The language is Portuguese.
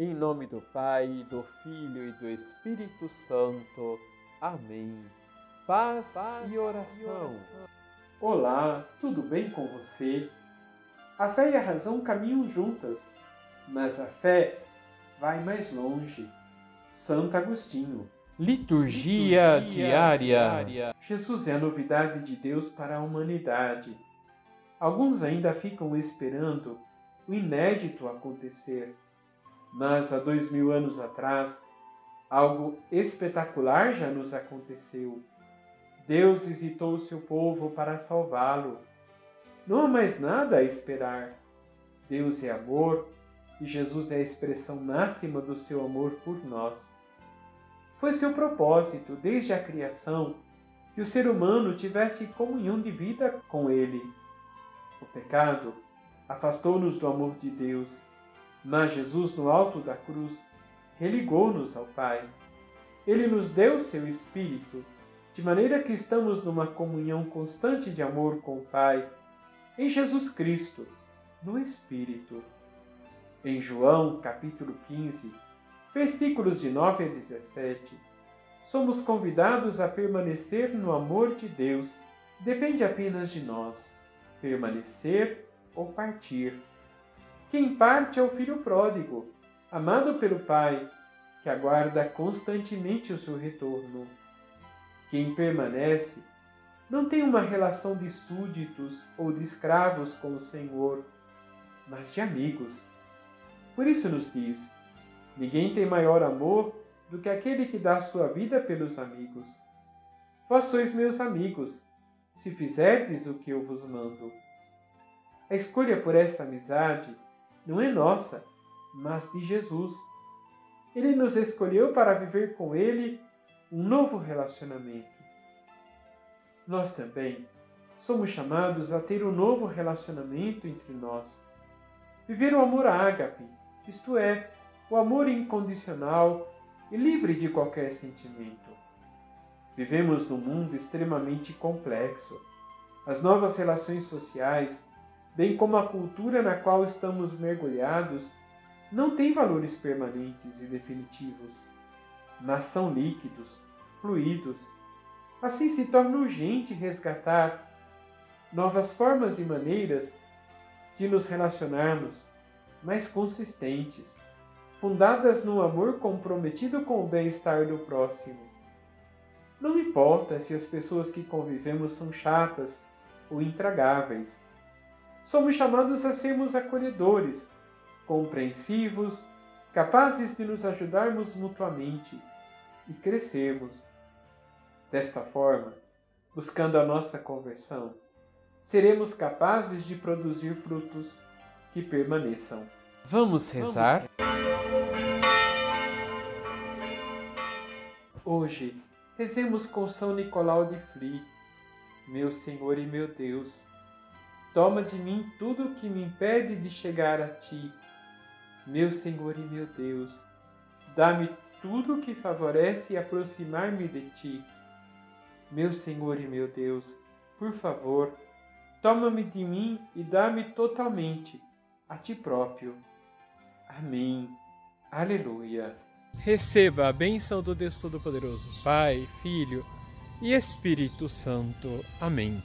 Em nome do Pai, do Filho e do Espírito Santo. Amém. Paz, Paz e, oração. e oração. Olá, tudo bem com você? A fé e a razão caminham juntas, mas a fé vai mais longe. Santo Agostinho. Liturgia, Liturgia diária. diária. Jesus é a novidade de Deus para a humanidade. Alguns ainda ficam esperando o inédito acontecer mas há dois mil anos atrás, algo espetacular já nos aconteceu. Deus visitou o seu povo para salvá-lo. Não há mais nada a esperar. Deus é amor e Jesus é a expressão máxima do seu amor por nós. Foi seu propósito, desde a criação, que o ser humano tivesse comunhão de vida com Ele. O pecado afastou-nos do amor de Deus mas Jesus, no alto da cruz, religou-nos ao Pai. Ele nos deu seu Espírito, de maneira que estamos numa comunhão constante de amor com o Pai, em Jesus Cristo, no Espírito. Em João, capítulo 15, versículos de 9 a 17, somos convidados a permanecer no amor de Deus. Depende apenas de nós, permanecer ou partir. Quem parte é o filho pródigo, amado pelo Pai, que aguarda constantemente o seu retorno. Quem permanece não tem uma relação de súditos ou de escravos com o Senhor, mas de amigos. Por isso nos diz: ninguém tem maior amor do que aquele que dá sua vida pelos amigos. Vós sois meus amigos, se fizerdes o que eu vos mando. A escolha por essa amizade não é nossa, mas de Jesus. Ele nos escolheu para viver com Ele um novo relacionamento. Nós também somos chamados a ter um novo relacionamento entre nós. Viver o amor ágape, isto é, o amor incondicional e livre de qualquer sentimento. Vivemos num mundo extremamente complexo. As novas relações sociais bem como a cultura na qual estamos mergulhados, não tem valores permanentes e definitivos, mas são líquidos, fluidos. Assim se torna urgente resgatar novas formas e maneiras de nos relacionarmos mais consistentes, fundadas no amor comprometido com o bem-estar do próximo. Não importa se as pessoas que convivemos são chatas ou intragáveis, somos chamados a sermos acolhedores, compreensivos, capazes de nos ajudarmos mutuamente e crescermos. Desta forma, buscando a nossa conversão, seremos capazes de produzir frutos que permaneçam. Vamos rezar? Hoje, rezemos com São Nicolau de Fli, meu Senhor e meu Deus Toma de mim tudo o que me impede de chegar a ti, meu Senhor e meu Deus. Dá-me tudo o que favorece aproximar-me de ti. Meu Senhor e meu Deus, por favor, toma-me de mim e dá-me totalmente a ti próprio. Amém. Aleluia. Receba a bênção do Deus Todo-Poderoso, Pai, Filho e Espírito Santo. Amém.